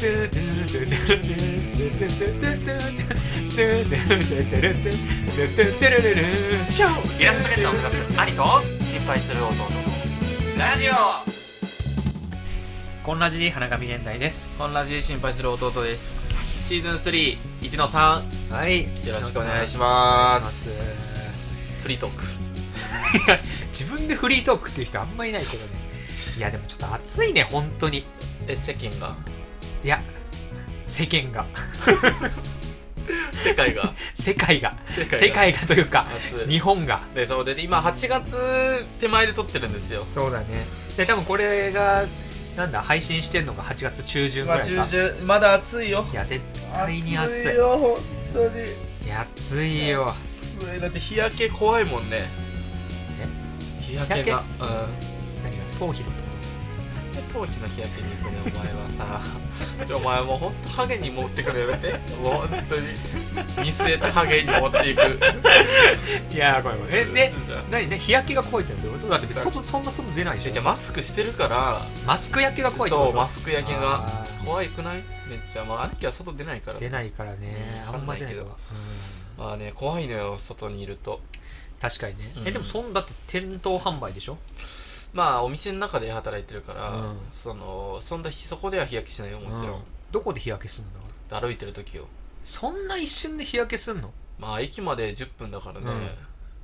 イラストゥトゥトゥトゥトゥと心配する弟のラジオトゥトじ花神ト代ですトゥトじ心配する弟ですシーズン3 1ゥ3はいよろしくお願いしますフリートーク自分でフリートークっていう人あんまいないけどねいやでもちょっと暑いね本当にえ世間がいや世間が。世界が。世界が。世界が。というか日本が。でそうで今8月手前で撮ってるんですよ。そうだね。で多分これがなんだ配信してんのが8月中旬ぐらい中旬まだ暑いよ。いや絶対に暑い。暑いよ本当に。いや暑いよ。暑い。だって日焼け怖いもんね。え？日焼けが。うん。何が？頭皮のと頭皮の日焼けに行くねお前はさちょお前もうほんとハゲに持ってくのやめて。もうほんとに。見据えたハゲに持っていく。いやーごめん。えで何ね日焼けが怖いってどこと？だって外そんな外出ないでしょ。じゃマスクしてるから。マスク焼けが怖いってこそうマスク焼けが怖いくない？めっちゃ。まあ兄貴は外出ないから。出ないからね。あんまりないわ、う、まあね怖いのよ外にいると。確かにね、うん。えでもそんだって店頭販売でしょ？まあお店の中で働いてるから、うん。そのそんなそこでは日焼けしないよもちろうん、どこで日焼けすんの？歩いてる時よ。そんな一瞬で日焼けすんの？まあ駅まで10分だからね。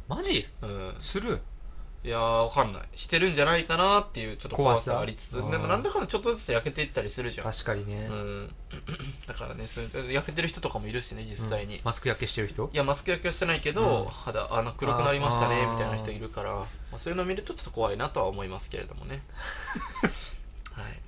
マジ？うん、する？いやーわかんない。してるんじゃないかなっていうちょっと怖さ。ありつつでもなんだかんだちょっとずつ焼けていったりするじゃん。確かにね、うん。だからねそれ焼けてる人とかもいるしね実際に、マスク焼けしてる人？いやマスク焼けはしてないけど、うん。肌あの黒くなりましたねみたいな人いるからまあ、そういうの見るとちょっと怖いなとは思いますけれどもね。はい。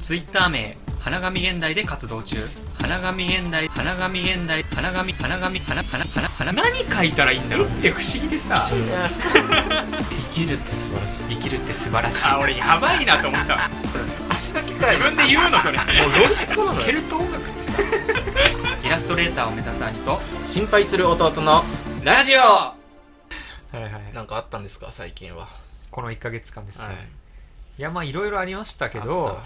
ツイッター名花神現代で活動中。花紙現代花紙現代花紙花紙花花花花何書いたらいいんだろう。って不思議でさ。生きるって素晴らしい。生きるって素晴らしい。あ俺やばいなと思った。足だけか自分で言うのそれ。もうロジッケルト音楽ってさ。イラストレーターを目指す兄と。心配する弟のラジオ。はいはいなんかあったんですか最近は。この1か月間ですね、はい、いやまあいろいろありましたけど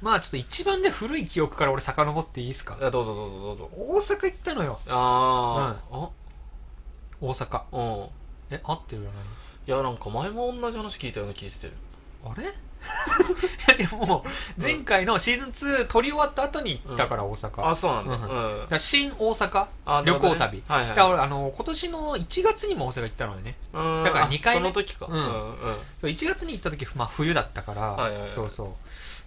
まあちょっと一番で古い記憶から俺遡っていいですか？どうぞどうぞどうぞ。大阪行ったのよ。ああ、あ大阪。うん。え、合ってるよないやなんか前も同じ話聞いたような気してる。あれ？でも、前回のシーズン2撮り終わった後に行ったから大阪。あだかそうなんだ、うん。だ新大阪。旅行旅。だから俺あの、今年の1月にも大阪行ったのよね。だから2回目。その時か。うん。うんそう1月に行った時、まあ冬だったから、はいはいはい。そうそう。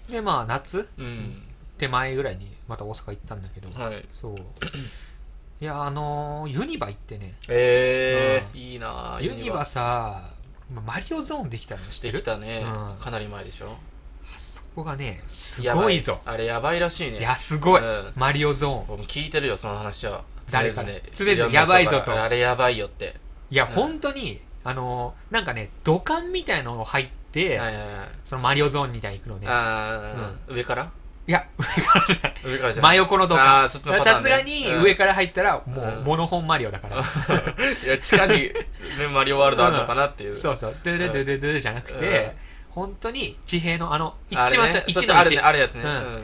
でまあ夏、うん、手前ぐらいにまた大阪行ったんだけど、はい、そう。いやあのー、ユニバ行ってね。ええ、いいなユニバ。さマリオゾーンできたの知ってる？できたね、うん、かなり前でしょ。あそこがねすごいぞ。あれやばいらしいね。いやすごい、うん、マリオゾーン。聞いてるよその話は。誰かね。常々やばいぞとあれやばいよって。いや、うん、本当にあのー、なんかね土管みたいの入ってて、はいはいはいそのマリオゾーンみたいに行くのね。あー、上から？いや、上からじゃない。上からじゃな真。横のとあ。さすがに上から入ったら、もう、モノホンマリオだから。いや、地下に、ね、マリオワールドあるのかなっていう。そうそう。でででででじゃなくうんて、本当に地平のあの、一あね番さ、一ちあるね、あるやつね。うんうん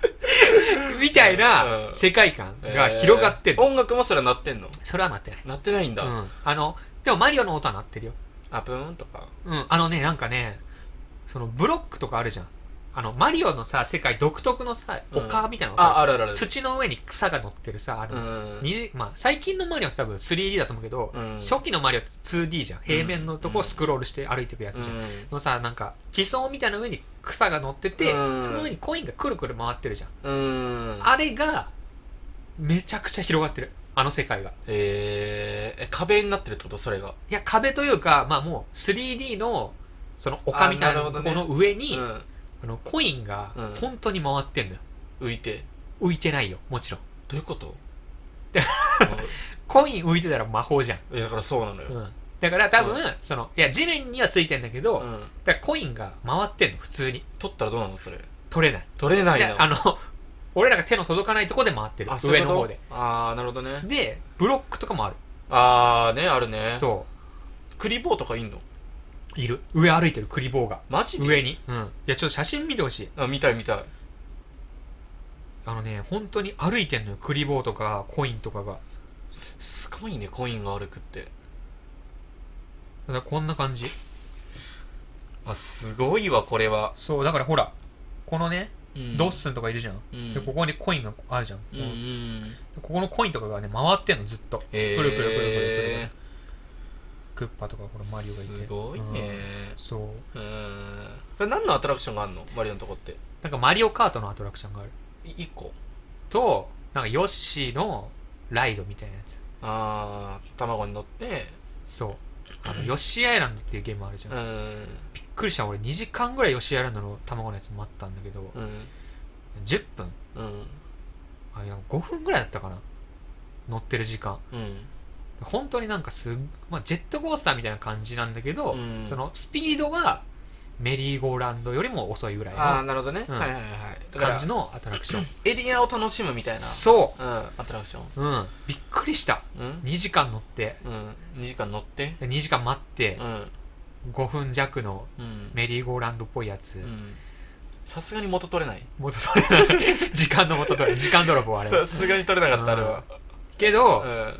みたいなうん。世界観が広がってんの。音楽もそれは鳴ってんの？それはなってない。鳴ってないんだ、うん。あのでもマリオの音は鳴ってるよ。あブーンとか。うん。あのねなんかねそのブロックとかあるじゃんあのマリオのさ世界独特のさうん。丘みたいなのがああるあるある。土の上に草が乗ってるさあの、うん。まあ、最近のマリオって多分 3D だと思うけど、うん。初期のマリオって 2D じゃん。平面のとこをスクロールして歩いていくやつじゃん、のさなんか地層みたいな上に草が乗ってて、うん。その上にコインがくるくる回ってるじゃん、うん。うんあれがめちゃくちゃ広がってる。あの世界が。えー、え壁になってるってこと？それが。いや壁というかまあもう 3D のその丘みたいなとこの上に、うんあのコインがうん。本当に回ってんのよ、浮いて。浮いてないよ。もちろん。どういうこと？で コイン浮いてたら魔法じゃん、いやだからそうなのよ、うん、だから多分、うそのいや地面にはついてんだけど、うん。だからコインが回ってんの普通に。取ったらどうなの？それ。取れない。取れないの？であの 俺らが手の届かないとこで回ってる。あそういうこと？上の方で。ああなるほどね。でブロックとかもある。ああねあるね。そクリボーとかいんの？ういる。上歩いてるクリボーが。マジで？上に。うん。いやちょっと写真見てほしい。あ見たい見たい。あのね本当に歩いてんのよ。クリボーとかコインとかが。すごいねコインが歩くって。だからこんな感じ。あすごいわこれは、そうだからほらこのね、うん。ドッスンとかいるじゃん、うん。でここにコインがあるじゃん、うんうんここのコインとかがね回ってんのずっと。えー、くるくるくるくるくるクッパとかこのマリオがいて。すごいうん。ねそう。うんこれ何のアトラクションがあるの？マリオのとこって。なんかマリオカートのアトラクションがある。い1個？となんかヨッシーのライドみたいなやつ。ああ卵に乗って。そう。あのヨッシーアイランドっていうゲームあるじゃん、うん。びっくりした。俺2時間ぐらいヨッシーアイランドの卵のやつ待ったんだけど、うん。10分。うん。あいや5分ぐらいだったかな。乗ってる時間。うん本当になんかすっ、まあ、ジェットコースターみたいな感じなんだけど、うん。そのスピードはメリーゴーランドよりも遅いぐらいのなるほどね、うん。はいはいはいだから感じのアトラクション。エリアを楽しむみたいな。そう。んアトラクション。ううん。びっくりした。うん。2時間乗って。うん。2時間乗って。で2時間待って。うん。5分弱のうん。メリーゴーランドっぽいやつ、うん。さすがに元取れない。元取れない。時間の元取れ時間泥棒あれは。さすがに取れなかったあれは。けど、うん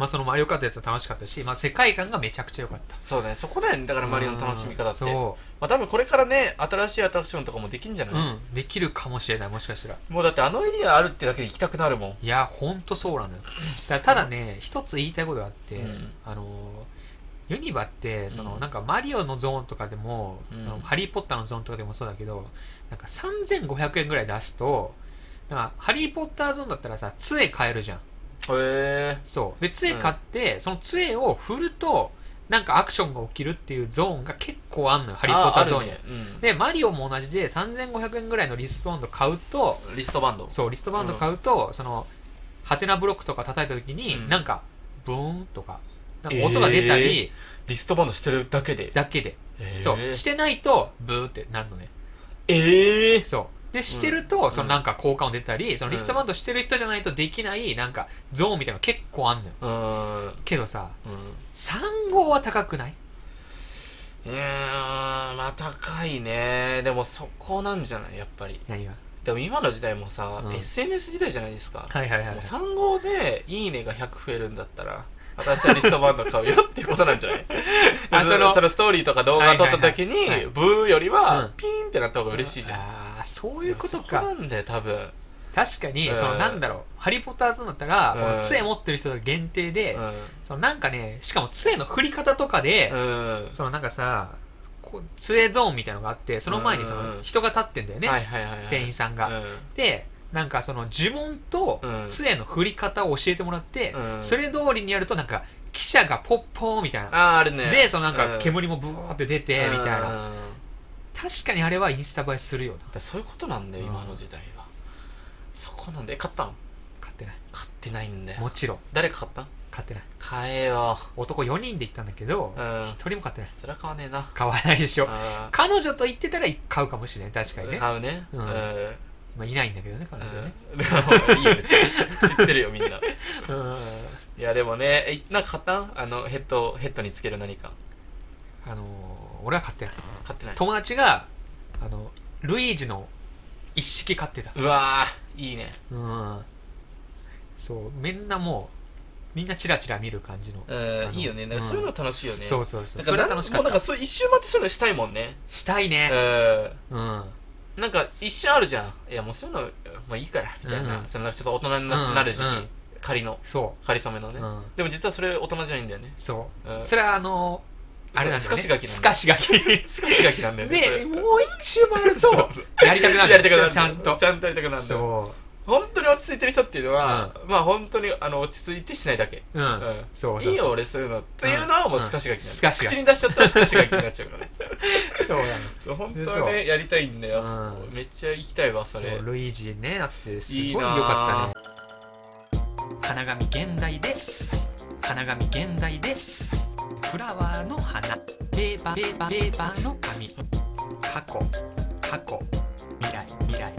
まあそのマリオカートやつは楽しかったし、まあ世界観がめちゃくちゃ良かったそうねそこだよねだからマリオの楽しみ方ってそまあ多分これからね新しいアトラクションとかもできんじゃなう。い、うん。できるかもしれない、もしかしたら。もうだってあのエリアあるってだけで行きたくなるもんいや、ほんとそうなのよ。だただね、一つ言いたいことがあって、うんあのー、ユニバって、その、うんなんかマリオのゾーンとかでも、うんそのハリーポッターのゾーンとかでもそうだけど、なんか3500円ぐらい出すと、なんか、ハリーポッターゾーンだったらさ、杖買えるじゃん。へえそう。で、杖買って、その杖を振ると、なんかアクションが起きるっていうゾーンが結構あんのよ、ハリーポッターゾーンに。ねうんで、マリオも同じで3500円ぐらいのリストバンド買うと、リストバンドそう、リストバンド買うと、その、ハテナブロックとか叩いた時に、うんなんか、ブーンとか、なんか音が出たり、リストバンドしてるだけでだけで。へーそう。してないと、ブーってなるのね。ええそう。で、してると、ん。そのなんか効果音出たり、そのリストバンドしてる人じゃないとできない、なんか、ゾーンみたいなの結構あんのよ。うん。うんけどさ、3号は高くない？いやーまあ高いね。でもそこなんじゃない？やっぱり。何が？でも今の時代もさ、うん。SNS 時代じゃないですか、はいはいはいもう。3号でいいねが100増えるんだったら私はリストバンド買うよっていうことなんじゃない？あそのそのストーリーとか動画撮った時に、ブーよりうはん。ピーンってなった方が嬉しいじゃん、ああ、そういうことそか。なんだよ多分。確かに、うん。そのなんだろう、ハリーポッターズだったら、うん。この杖持ってる人が限定で、うそのなんかね、しかも杖の振り方とかで、ん、うん、そのなんかさ、こう杖ゾーンみたいなのがあって、その前にそうん。の人が立ってんだよね、はいはいはいはい。店員さんが。うん。で、なんかその呪文とうん。杖の振り方を教えてもらって、うん。それ通りにやるとなんか、汽車がポッポーみたいな。あーあるね。で、そのなんかうん。煙もブーって出て、みたいな。うん確かにあれはインスタ映えするよな。だそういうことなんだよ、うん今の時代はそこなんだよ買ったん？買ってない。買ってないんだよもちろん、誰か買ったん？買ってない。買えよ男4人で行ったんだけど、うん1人も買ってない。そりゃ買わねえな買わないでしょ。あ彼女と言ってたら買うかもしれない。確かにーね。買うねううんんまあ、いないんだけどね、彼女ね。うんだからもういいよ別に知ってるよみんなうん。いやでもねえなんか買ったん？あのヘッドヘッドにつける何かあのー、俺は買ってない。買ってない友達が、あの、ルイージの一式買ってた。うわーいいねうん。そう、みんなもう、みんなチラチラ見る感じの。うんいいよねなんかそういうの楽しいよねそうそうそう。だからそれは楽しかった。もうなんかそう一周回ってそういうのしたいもんねしたいね。うんうん。なんか一瞬あるじゃんいやもうそういうのまあいいからみたいな、うんそのちょっと大人にな,、る時期、うん仮のそ仮初めのう。ね、うん。でも実はそれ大人じゃないんだよねそう。うんそれはあのー、あれなんだよね。スカシガキなんだスカシガキ。少しがきなんだよねそで、れ。もう一周回ると。やりたくなる。やりたくなるちゃんと。ちゃんとやりたくなるそ本当に落ち着いてる人っていうのは、まあ本当にあの落ち着いてしないだけ。うん、うん。いいよ俺そういうのっていうのはもうスカシガキになる、口に出しちゃったらスカシガキになっちゃうから。ね そうなの。そう本当はねやりたいんだよ、うん。めっちゃ行きたいわそそうれルイージね。だってすごいいいな良かぁったね。花紙現代です。花紙現代ですフラワーの花。ペーパーペーパーペーパーの紙。過去過去未来未来。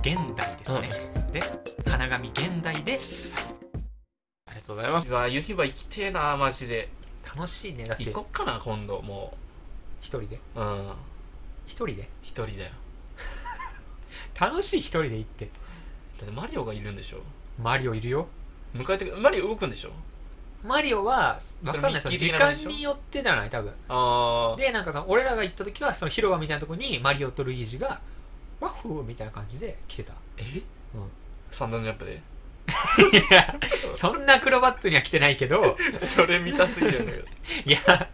現代ですね、で花紙現代です。ありがとうございます。うわユニバ行きてえなマジで。楽しいねだって。行こっかな今度も一人で？ううん。一人で？一人だよ。楽しい一人で行って。だってマリオがいるんでしょ？マリオいるよ。迎えてくマリオ動くんでしょ？マリオは分かんない。その時間的な感じでしょ？によってじゃない？多分。でなんかその俺らが行った時はその広場みたいなとこにマリオとルイージがワッフーみたいな感じで来てた。え？うん。三段ジャンプで？いやそんなアクロバットには来てないけど それ見たすぎるんだけど。いや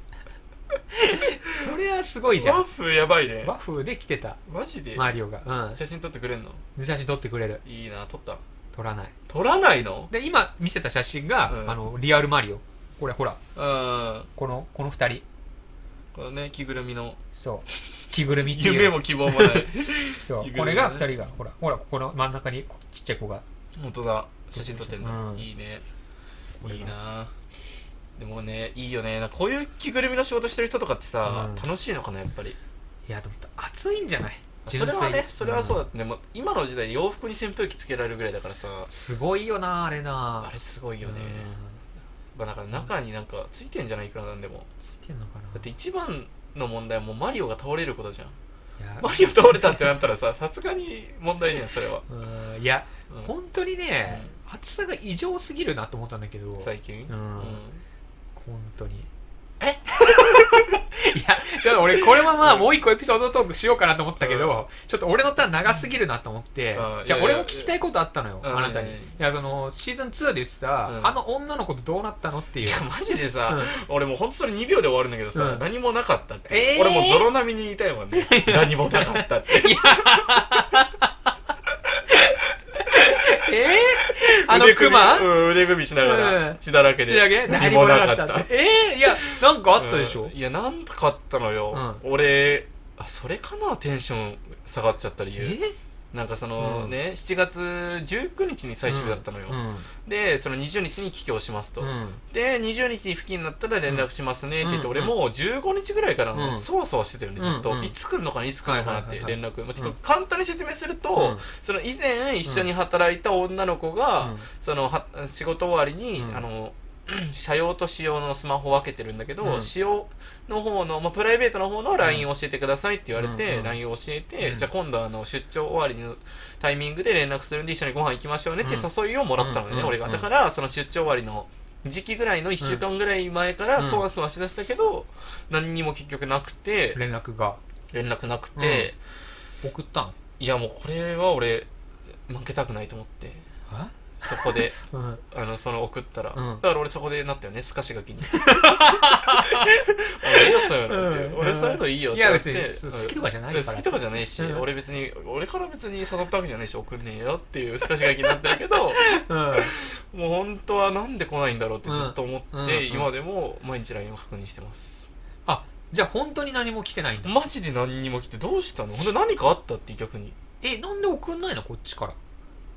それはすごいじゃん。ワッフやばいね。ワッフーで来てた。マジで？マリオが。うん。写真撮ってくれんの？で写真撮ってくれる。いいな撮った撮らない。撮らないの？で今見せた写真が、うん。あのリアルマリオ。これほら。うん。このこの二人。このね着ぐるみの。そう。着ぐるみっていう。夢も希望もない。そう。着ぐるみね。これが二人がほら。ほらここの真ん中にこちっちゃい子が。本当だ。写真撮ってんの、うん。いいね。これが。いいな。でもねいいよね。なんかこういう着ぐるみの仕事してる人とかってさ、うん。楽しいのかなやっぱり。いやでも暑いんじゃない？それはねそれはそうだ。だ、ってね、もう今の時代洋服に扇風機つけられるぐらいだからさ。うんすごいよなあれな。あれすごいよね、うん。まあ、だから中になんかついてんじゃないいくらなんでも。ついてんのかな。だって一番の問題はもうマリオが倒れることじゃん。マリオ倒れたってなったらささすがに問題じゃんそれは、うんいや、うん。本当にね、暑さが異常すぎるなと思ったんだけど。最近？うん。う本当に。え？いやちょっと俺これままもう一個エピソードトークしようかなと思ったけど、ちょっと俺のターン長すぎるなと思って、うん。じゃあ俺も聞きたいことあったのよ、うんあなたに、いいやそのシーズン2でさ、うん。あの女の子とどうなったのっていう。いやマジでさ、うん。俺もうほんとそれ2秒で終わるんだけどさ、うん。何もなかったって、えー？俺もうゾロ並みに言いたいもんね。何もなかったって。えー、あのクマうん腕組みしながら、うん。血だらけで血だけ何もなかった。えー、いやなんかあったでしょ、うん。いやなんかあったのよ、う俺あそれかな？テンション下がっちゃった理由。えなんかその、うん。ね7月19日に最終日だったのよ、うん。でその20日に帰郷しますと、うん。で20日付近になったら連絡しますねって言って、うん。俺もう15日ぐらいからうん。そわそわしてたよねずっと、いつ来んのかないつ来んのかなって連絡、まあ、ちょっと簡単に説明すると、うん。その以前一緒に働いた女の子が、うん。そのは仕事終わりに、うん。あの社用と使用のスマホを分けてるんだけど、うん。使用の方の、まあ、プライベートの方の LINE を教えてくださいって言われて、LINE を教えて、うん。じゃあ今度あの出張終わりのタイミングで連絡するんで一緒にご飯行きましょうねって誘いをもらったのね、うん俺がうんだからその出張終わりの時期ぐらいの1週間ぐらい前からうん。そわそわしだしたけど、何にも結局なくて連絡が。連絡なくて、送ったん？いやもうこれは俺負けたくないと思ってそこで うん。あのその送ったら、うん。だから俺そこでなったよねすかし書きに。俺いいよそういうのって、うん。俺そういうのいいよっていや言って別に好きとかじゃないから。好きとかじゃないし、うん。俺別に俺から別に誘ったわけじゃないし送んねえよっていうすかし書きになってるけどうん。もう本当はなんで来ないんだろうってずっと思って、うん。うん。今でも毎日 LINE を確認してます。あじゃあ本当に何も来てないんだ。マジで何にも来てどうしたの？ほんと何かあったって逆に。えなんで送んないの？こっちから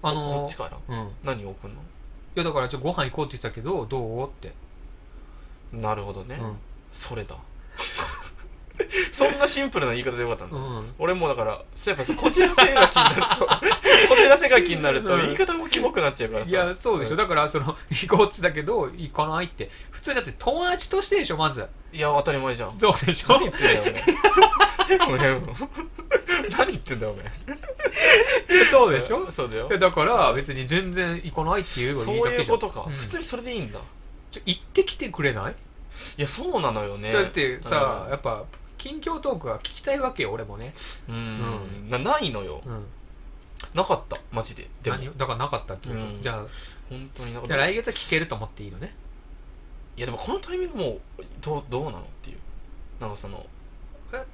あのーこっちから？うん。い何を送るやだからちょっとご飯行こうって言ってたけどどう？って。のなるほどね、うん。それだ。そんなシンプルな言い方でよかったんだ、うん。俺もだからそうやっぱさこじらせが気になると こじらせが気になるとうん。言い方もキモくなっちゃうからさ。いやそうでしょ。ん。だからその 行こうっつったけど行かないって。普通だって友達としてでしょまず。いや当たり前じゃん。そうでしょ？何言ってんだよ 何言ってんだよお前。そうでしょ？そうだよ。だから別に全然行かないっていうそういいだけじゃん。いうことか、うん。普通にそれでいいんだ。ちょ行ってきてくれない？いやそうなのよね。だってさうん。やっぱ近況トークは聞きたいわけよ俺もね。うん、なないのよ。うん。なかった？マジで。でも。何？だからなかったってこと？うん。じゃあ本当になかっじゃたあ来月は聞けると思っていいのね？いやでもこのタイミングもうどうどうなのっていう。なんかその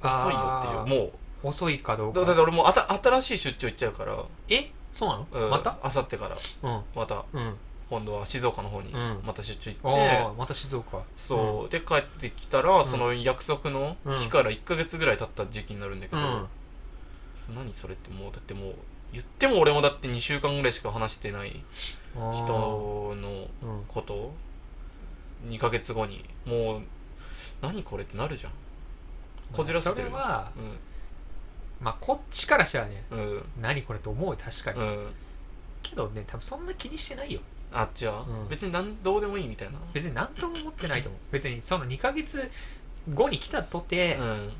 遅いよっていう。うも遅いかどううだって俺もうあた新しい出張行っちゃうから。え？そうなの、うん。また？あさってから。うん。また。うん。今度は静岡の方にうん。また出張あ行って、あまた静岡。そう、で帰ってきたら、ん。その約束の日から1ヶ月ぐらい経った時期になるんだけど、うん。何それってもうだってもう言っても俺もだって2週間ぐらいしか話してない人のうんこと。2ヶ月後に。もう何これってなるじゃん。こじらせてるそれはまあこっちからしたらねうん。うん何これと思うよ確かに、うん。けどね多分そんな気にしてないよ。あっちは、うん。別に何どうでもいいみたいな。別に何とも思ってないと思う。別にその2ヶ月後に来たとて、うん。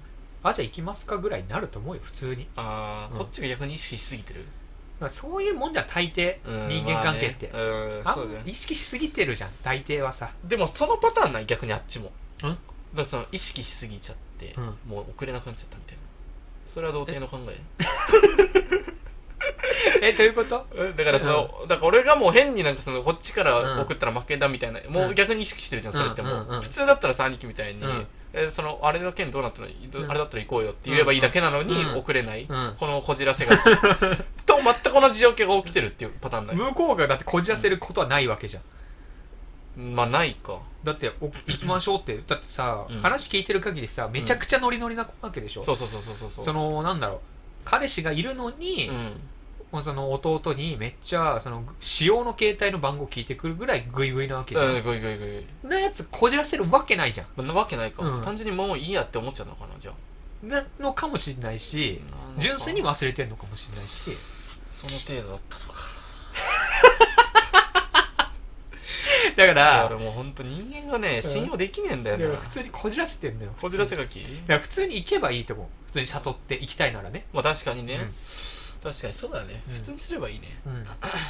あじゃあ行きますかぐらいになると思うよ普通に。ああ、うん。こっちが逆に意識しすぎてる、まあそういうもんじゃ大抵、うん人間関係って、まあね。うんあんそうだよ。意識しすぎてるじゃん大抵はさ。でもそのパターンない逆にあっちも。うん。だからその意識しすぎちゃって、うん。もう送れなくなっちゃったみたいなそれは童貞の考え えどういうこと？うんだからその、だから俺がもう変になんかそのこっちから送ったら負けだみたいな、もう逆に意識してるじゃんそれってもう、普通だったらさ兄貴みたいに、うん。えそのあれの件どうなったの、あれだったら行こうよって言えばいいだけなのに、うん。送れない、うん。このこじらせが と全く同じ状況が起きてるっていうパターンない、向こうがだってこじらせることはないわけじゃんまあないか。だってお行きましょうって だってさ、うん。話聞いてる限りさめちゃくちゃノリノリな子わけでしょ、そうそうそうそうそう。そうそのなんだろう。彼氏がいるのに、うん。もうその弟にめっちゃその使用の携帯の番号聞いてくるぐらいグイグイなわけじゃん、うんぐいぐいぐいなやつこじらせるわけないじゃん。なわけないか、うん。単純にもういいやって思っちゃうのかなじゃあ。なのかもしれないしなのか純粋に忘れてんのかもしれないし。その程度だったのかだから俺もう本当人間がね信用できねえんだよな。いや普通にこじらせてんだよこじらせががき。いや普通に行けばいいと思う。普通に誘って行きたいならね、まあ確かにね、うん。確かにそうだね、うん。普通にすればいいね。うん、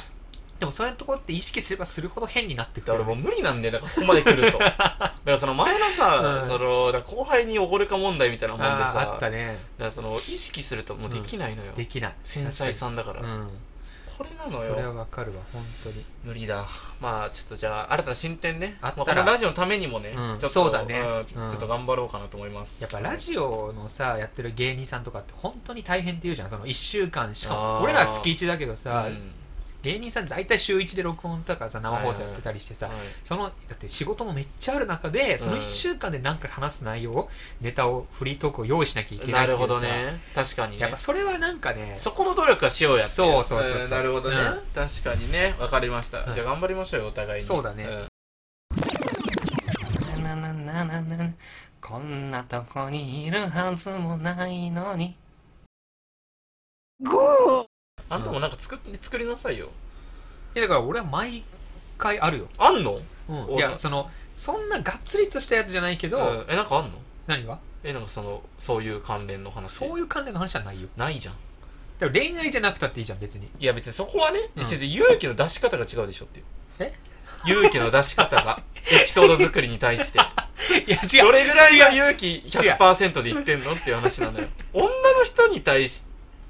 でもそういうところって意識すればするほど変になってくるだから俺もう無理なんだよ。だからここまで来ると。だからその前のさ、うん。そのだから後輩におごるか問題みたいなもんであーさあったね。だからその意識するともうできないのよ、できない。繊細さんだから、うんこれなのそれはよわかるわ本当に。無理だ。まあちょっとじゃあ新たな進展ね。あったら。まあこのラジオのためにもね、うん。ちょっとそうだね。んうん。ちょっと頑張ろうかなと思います。やっぱラジオのさやってる芸人さんとかって本当に大変って言うじゃん。その1週間しかあー。も俺ら月1だけどさ、うん芸人さん大体週1で録音とかさ生放送やってたりしてさ、はい。そのだって仕事もめっちゃある中でその1週間で何か話す内容、ネタをフリートークを用意しなきゃいけないなるっていうさほどね。確かにね。やっぱそれはなんかねそこの努力はしようやってそう。そうそうそうんなるほどね、うん。確かにね。わかりました、うん。じゃあ頑張りましょうよお互いに。そうだね。ん。なななななこんなとこにいるはずもないのにあんたもなんか作っ作りなさいよ。いやだから俺は毎回あるよ、あんの、うん、おい。やそのそんながっつりとしたやつじゃないけど、うん。えなんかあんの？何が？えなんかそのそういう関連の話。そういう関連の話はないよ。ないじゃん。でも恋愛じゃなくたっていいじゃん別に。いや別にそこはね、うん。ちょっと勇気の出し方が違うでしょっていう。え？勇気の出し方が エピソード作りに対して。いや違どれぐらいが勇気100%で言ってんのっていう話なのよ。女の人に対し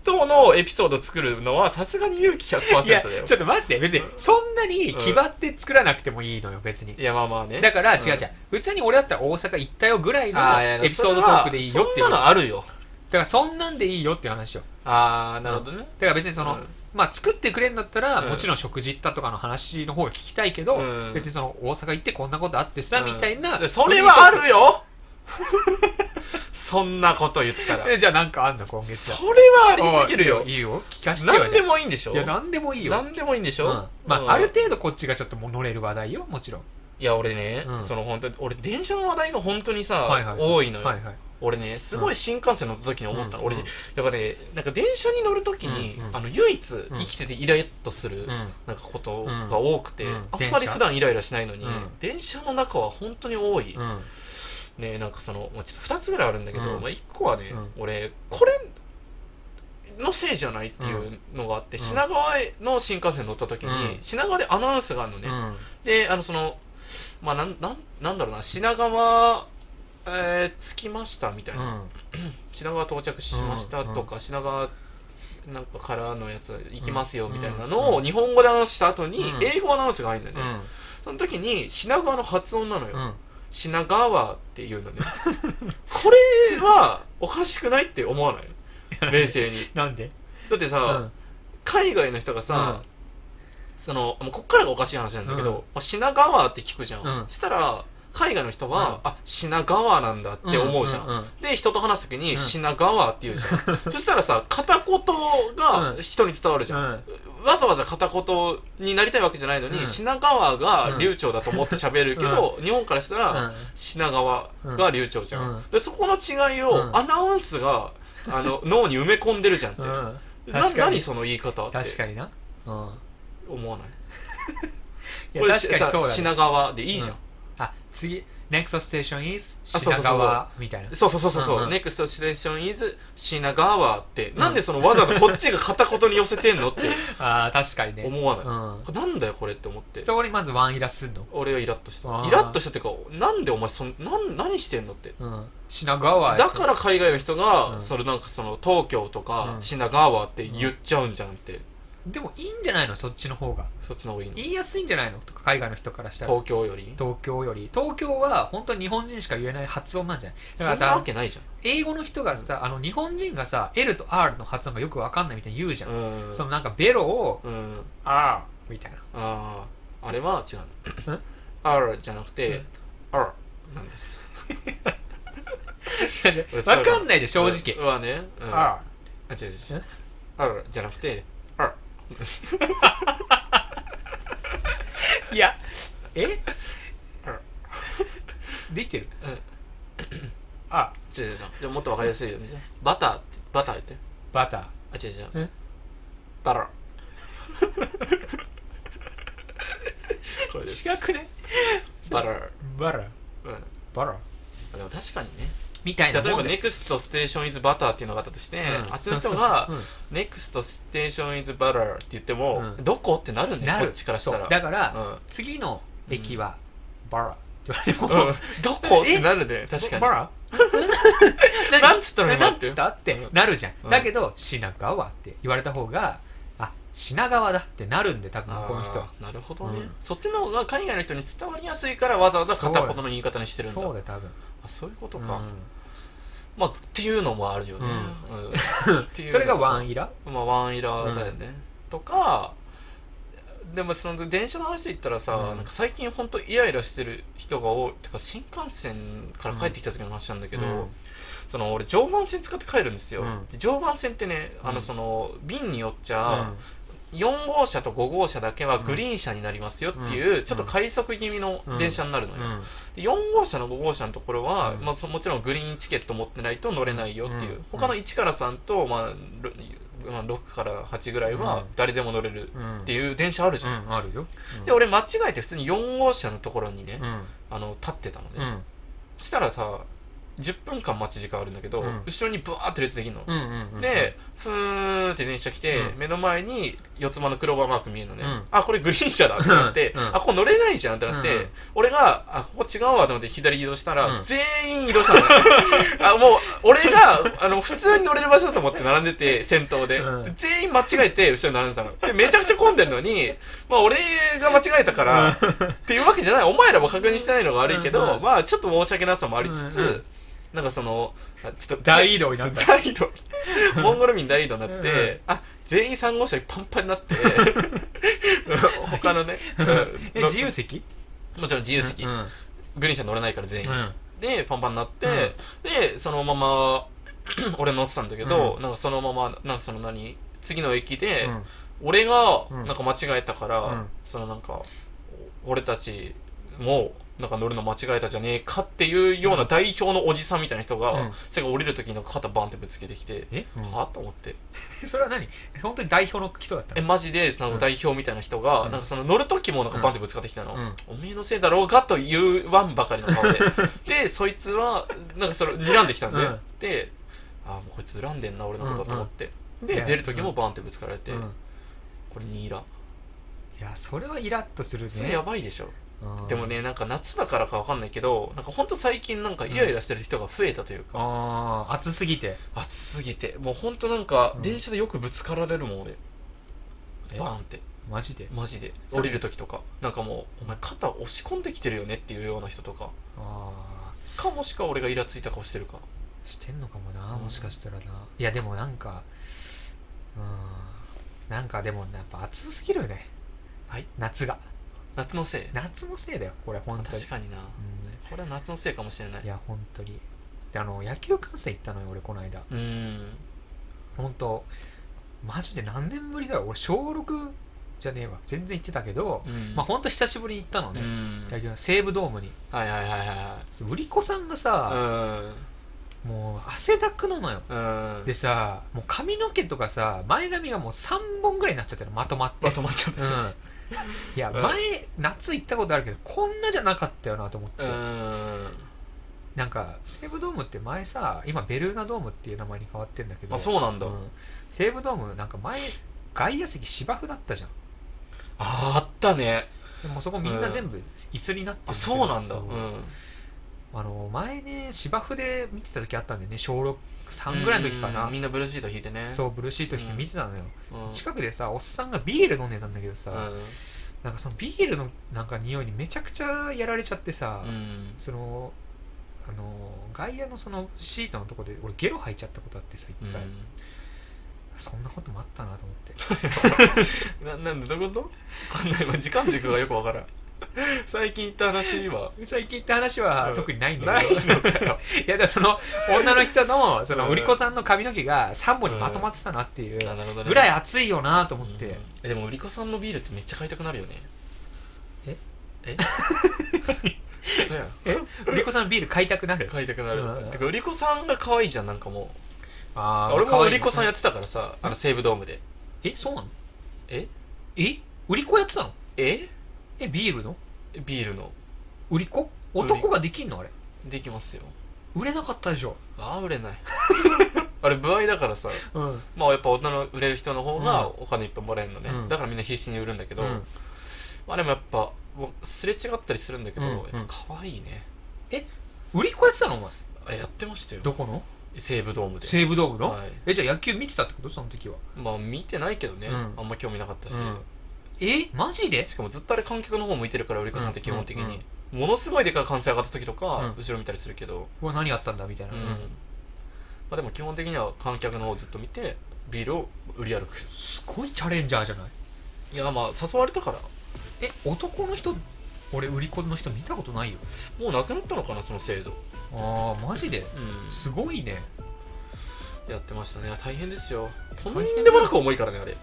とのエピソード作るのはさすがに勇気いや100%だよ。ちょっと待って別にそんなに気張って作らなくてもいいのよ別に。いやまあまあね。だから違ううん。違う普通に俺だったら大阪行ったよぐらいのあーいやエピソードトークでいいよっていう。そんなのあるよ。だからそんなんでいいよっていう話よ。ああなるほどね、だから別にその、うん。まあ作ってくれんだったら、うん。もちろん食事行ったとかの話の方が聞きたいけど、うん。別にその大阪行ってこんなことあってさ、うん。みたいな。でそれはあるよ そんなこと言ったら。えじゃあなんかあんの今月そはれはありすぎるよ。おいいいよ。聞かしてよ何でもいいんでしょ？いや何でもいいよ。何でもいいんでしょ、うん。まあ、うん。ある程度こっちがちょっと乗れる話題よもちろん。いや俺ね、うん。その本当に俺電車の話題が本当にさ、はいはい。多いのよ、はいはい。俺ねすごい新幹線乗った時に思ったうん。うんだからねなんか電車に乗る時に、うんうん。あの唯一生きててイライラする、うん。なんかことが多くて、あんまり普段イライラしないのに、うん。電車の中は本当に多い、うんねなんかその、まあ、ちょっと2つぐらいあるんだけど、うん。まあ、1個はね、うん。俺これのせいじゃないっていうのがあって、ん。品川への新幹線乗った時に、うん。品川でアナウンスがあるのね、うん。であのそのまあなんなんなんだろうな品川えー、着きましたみたいな、うん。品川到着しましたとか、品川なんかからのやつ行きますよみたいなのを日本語でアナウンスした後にうん。英語アナウンスが入るんだよね、うん。その時に品川の発音なのよ、うん品川っていうのね。これはおかしくないって思わない？冷静に。なんで？だってさ、うん。海外の人がさ、そのもうこっからがおかしい話なんだけど、うん。まあ、品川って聞くじゃん、うん。したら海外の人は、うん。あ品川なんだって思うじゃん,、うんうんうん。で人と話す時に、ん。品川って言うじゃん。そしたらさ片言がうん。人に伝わるじゃん、うん。わざわざ片言になりたいわけじゃないのに、うん。品川が流暢だと思って喋るけど、日本からしたら、うん。品川が流暢じゃん、うん。でそこの違いを、うん。アナウンスがあの 脳に埋め込んでるじゃんって、うん。な何その言い方って。確かにな。うん。思わない？いや確かにさそうだね。品川でいいじゃん、あ次 NEXT station is 品川みたいな。そうそうそうそう。そう、うんうん。NEXT station is 品川って、なんでそのわざわざこっちが片言に寄せてんのって。ああ確かにね。思わない、うん。これなんだよこれって思って。そこにまずワンイラすんの？俺はイラッとした。イラッとしたっていうかなんでお前そんなん何してんのって。うん。品川だから海外の人が、うん。それなんかその東京とかうん。品川って言っちゃうんじゃんって、でもいいんじゃないの？そっちの方が。そっちの方がいいの？言いやすいんじゃないの？とか海外の人からしたら。東京より？東京より。東京は本当に日本人しか言えない発音なんじゃない？だからそんなわさけないじ英語の人がさあの日本人がさ L と R の発音がよくわかんないみたいに言うじゃん、ゃんうん。そのなんかベロをうん、R みたいな。あああれは違うの。ん？R じゃなくて R なんです。わかんないじゃん正直、はね、うん、あ違う違う違えう R じゃなくていやえ？あできてる？うん。あ違う違う。違うじゃあもっとわかりやすいよね。じゃあバターってバターって。バター。あ違う違う。え？バラこれです。違くね？バラバラうん。バラでも確かにねみたい例えばなもんで。NEXT Station is Butter っていうのがあったとして、うん。あっちの人がそうそう NEXT Station is Butter って言っても、うん。どこってなるんだよこっちからしたら。だから、うん。次の駅は、バラって言われても、うん。どこってなるね確かに。バラ？なんつったの今ってった？ってなるじゃん。だけど品川って言われた方があ品川だってなるんで多分向こうの人は。なるほどね、うん。そっちの方が海外の人に伝わりやすいからわざわざ片言の言い方にしてるんだ。そうだよ多分。あそういうことか、うん。まあっていうのもあるよね、うん。それがワンイイラ？まあワンイラーだよね、とかでもその電車の話で言ったらさ、うん。なんか最近本当イライラしてる人が多い。てか新幹線から帰ってきた時の話なんだけど、うんその俺常磐線使って帰るんですよ、うん。で常磐線ってねあうん。のその便によっちうゃ、ん。4号車と5号車だけはグリーン車になりますよっていう、うん。ちょっと快速気味の電車になるのよ、うん。で4号車の5号車のところは、うん。まあ、そもちろんグリーンチケット持ってないと乗れないよっていう、うん。他の1から3と、まあろまあ、6から8ぐらいはうん。誰でも乗れるうん。っていう電車あるじゃん、うんあるよ。で俺間違えて普通に4号車のところにね、うん。あの立ってたのね、したらさ10分間待ち時間あるんだけど、うん。後ろにブワーって列できるの、うんうんうんで、ふーんって電車来て、うん。目の前に四つ葉のクローバーマーク見えるのね。うん。あ、これグリーン車だってなって、うん。あ、ここ乗れないじゃんってなって、うん。俺が、あ、ここ違うわと思って左移動したら、うん。全員移動したのね。あ、もう、俺が、あの、普通に乗れる場所だと思って並んでて、先頭で。うん。で全員間違えて、後ろに並んでたの。で、めちゃくちゃ混んでるのに、まあ、俺が間違えたから、っていうわけじゃない。お前らも確認してないのが悪いけど、うん。うん。まあ、ちょっと申し訳なさもありつつ、うん。うんなんかその、あちょっと、大移動になった。大移動。モンゴル民大移動になって、うんあ、全員3号車パンパンになって、他のね、う自由席？もちろん自由席、うんグリーン車乗れないから全員。うん。で、パンパンになって、で、そのまま、俺乗ってたんだけど、うなんかそのまま、なんかその何？次の駅で、うん。俺がうん。なんか間違えたから、うん。そのなんか俺たちもなんか乗るの間違えたじゃねえかっていうような代表のおじさんみたいな人が、うん。それが降りる時になんか肩バンってぶつけてきて、え？はと思って。それは何？本当に代表の人だったの？えマジでその代表みたいな人が、うん。なんかその乗る時もなんかバンってぶつかってきたの、うん。おめえのせいだろうがというわんばかりの顔で。でそいつはなんかそれ睨んできたんで、うん。であもうこいつ恨んでんな俺のことと思って、いやで出る時もバンってぶつかられて、うん。これニーラ。いやそれはイラッとするね。それやばいでしょ。うんでもね、なんか夏だからかわかんないけど、なんかほんと最近なんかイライラしてる人が増えたというか、ああ暑すぎて。暑すぎて、もうほんとなんかうん。電車でよくぶつかられるもん俺。え？バーンって、マジで？マジで。降りる時とか。なんかもう、お前肩押し込んできてるよねっていうような人とか。かもしくは俺がイラついた顔してるか。してんのかもなうん。もしかしたらな。いやでもなんかうん。なんかでもやっぱ暑すぎるよね。はい？夏が夏のせい？夏のせいだよこれ本当に。確かにな。うん。これは夏のせいかもしれない。いや本当に。であの野球観戦行ったのよ俺この間。うん。本当マジで何年ぶりだよ。俺小6じゃねえわ。全然行ってたけど、うん。まあ本当久しぶりに行ったのうね、ん野球西武ドームに。はいはいはいは売り子さんがさ、いもう汗だくなのよ。うん。うんでさもう髪の毛とかさ前髪がもう3本ぐらいになっちゃってるまとまって。まとまっちゃっうんいやうん。前夏行ったことあるけどこんなじゃなかったよなと思って、ん。なんか西武ドームって前さ今ベルーナドームっていう名前に変わってんだけど。あそうなんだ。ん。西武ドームなんか前外野席芝生だったじゃん。ああったね。でもそこみんな全部椅子になってるあそうなんだ。そう。うんあの前ね芝生で見てた時あったんだよね。小63ぐらいの時かうなんみんなブルーシート引いてね。そうブルーシート引いて見てたのよ、うん。近くでさおっさんがビール飲んでたんだけどさ、うん。なんかそのビールのなんか匂いにめちゃくちゃやられちゃってさ、うん。そのあの外野のそのシートのとこで俺ゲロ吐いちゃったことあってさ一回、そんなこともあったなと思って。ななんでどういうこと？時間軸がよくわからん 最近言った話は？最近って話はうん。特にないんだないけど、のかよ。いやだからその女の人のそのうん売り子さんの髪の毛が3本にまとまってたなっていうあなるほどね。ぐらい熱いよなと思って、うん。えでも売り子さんのビールってめっちゃ買いたくなるよね。え？え？そうや売り子さんのビール買いたくなる？買いたくなる、うん。てか売り子さんが可愛いじゃんなんかもう。あ俺も売り子さんやっってたからさあの西武ドームで。え？そうなの？え？え？売り子やってたの？え？えビールの？ビールの。売り子？男ができんのあれ？できますよ。売れなかったでしょ。ああ売れない。あれ歩合だからさ。うん。まあやっぱ大人の売れる人の方がお金いっぱいもらえるのね、うん。だからみんな必死に売るんだけど、うん。まあでもやっぱもうすれ違ったりするんだけど、うんやっぱ可愛いね。売り子やってたのお前？あやってましたよ。どこの？西武ドームで。西武ドームの、はい。えじゃあ野球見てたってこと？その時は。まあ見てないけどね、うん。あんま興味なかったし、うんえ？マジで？しかもずっとあれ観客の方向いてるから売り子さんって基本的に、うんうんものすごいでかい歓声上がった時とか、うん。後ろ見たりするけど、うわ何やったんだみたいな、うん。まあ、でも基本的には観客の方をずっと見てビールを売り歩く。すごいチャレンジャーじゃない？いやまあ誘われたから。え男の人俺売り子の人見たことないよ。もうなくなったのかなその制度。ああマジで？うん。すごいね。やってましたね。大変ですよ。とんでもなく重いからねあれ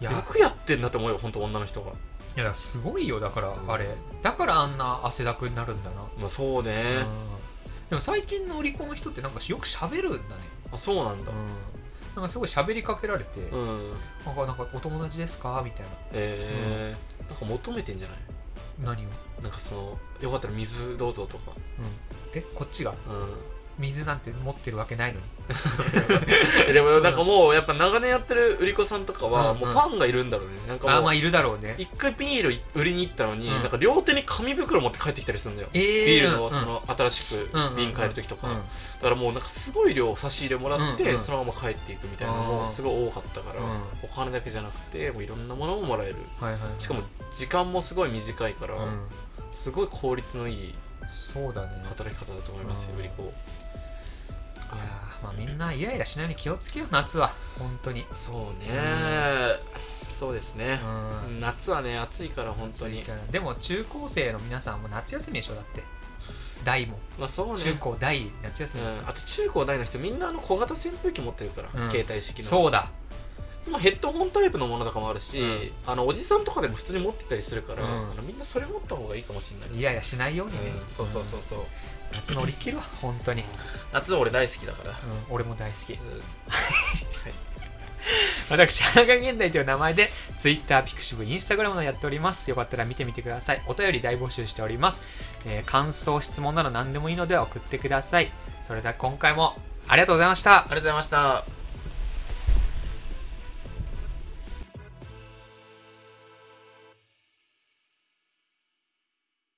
よくやってんだと思うよ本当女の人が。いやすごいよだからうん。あれだからあんな汗だくになるんだな、まあそうね、うん。でも最近の売り子の人ってなんかよく喋るんだね。あそうなんだ。うん。なんかすごい喋りかけられて、うん、なんかなんかお友達ですか？みたいな。えー。なんか求めてんじゃない？何を、なんかそのよかったら水どうぞとか。うん、えこっちが？うん水なんて持ってるわけないのに。え でもなんかもうやっぱ長年やってる売り子さんとかはうんもうファンがいるんだろうね。なんかもうあーまあいるだろうね。一回ビール売りに行ったのにうん。なんか両手に紙袋持って帰ってきたりするんだよ。えービールのうん。その新しくうん瓶買える時とか。うん。だからもうなんかすごい量差し入れもらってそのまま帰っていくみたいなのもすごい多かったからうんお金だけじゃなくてもういろんなものももらえる。はいはいはい。しかも時間もすごい短いからうん。すごい効率のいいそうだね。働き方だと思いますようん。売り子みんなイライラしないように気をつけよう夏は。本当に。そうね。そうですね。うん。夏はね暑いから本当に。でも中高生の皆さんも夏休みでしょだって。大も。まあそうね。中高大夏休み、うん、あと中高大の人みんなあの小型扇風機持ってるから、うん。携帯式の。そうだ。まあ、ヘッドホンタイプのものとかもあるし、うん。あのおじさんとかでも普通に持ってたりするから、うん。あのみんなそれ持った方がいいかもしれない、イライラしないようにね、うん。そうそうそうそう、夏乗り切るわ本当に、うん、夏は俺大好きだから、俺も大好き。うん。私花が現代という名前で Twitter、ピクシブ、Instagram のやっております。よかったら見てみてください。お便り大募集しております、えー感想質問など何でもいいので送ってください。それでは今回もありがとうございました。ありがとうございました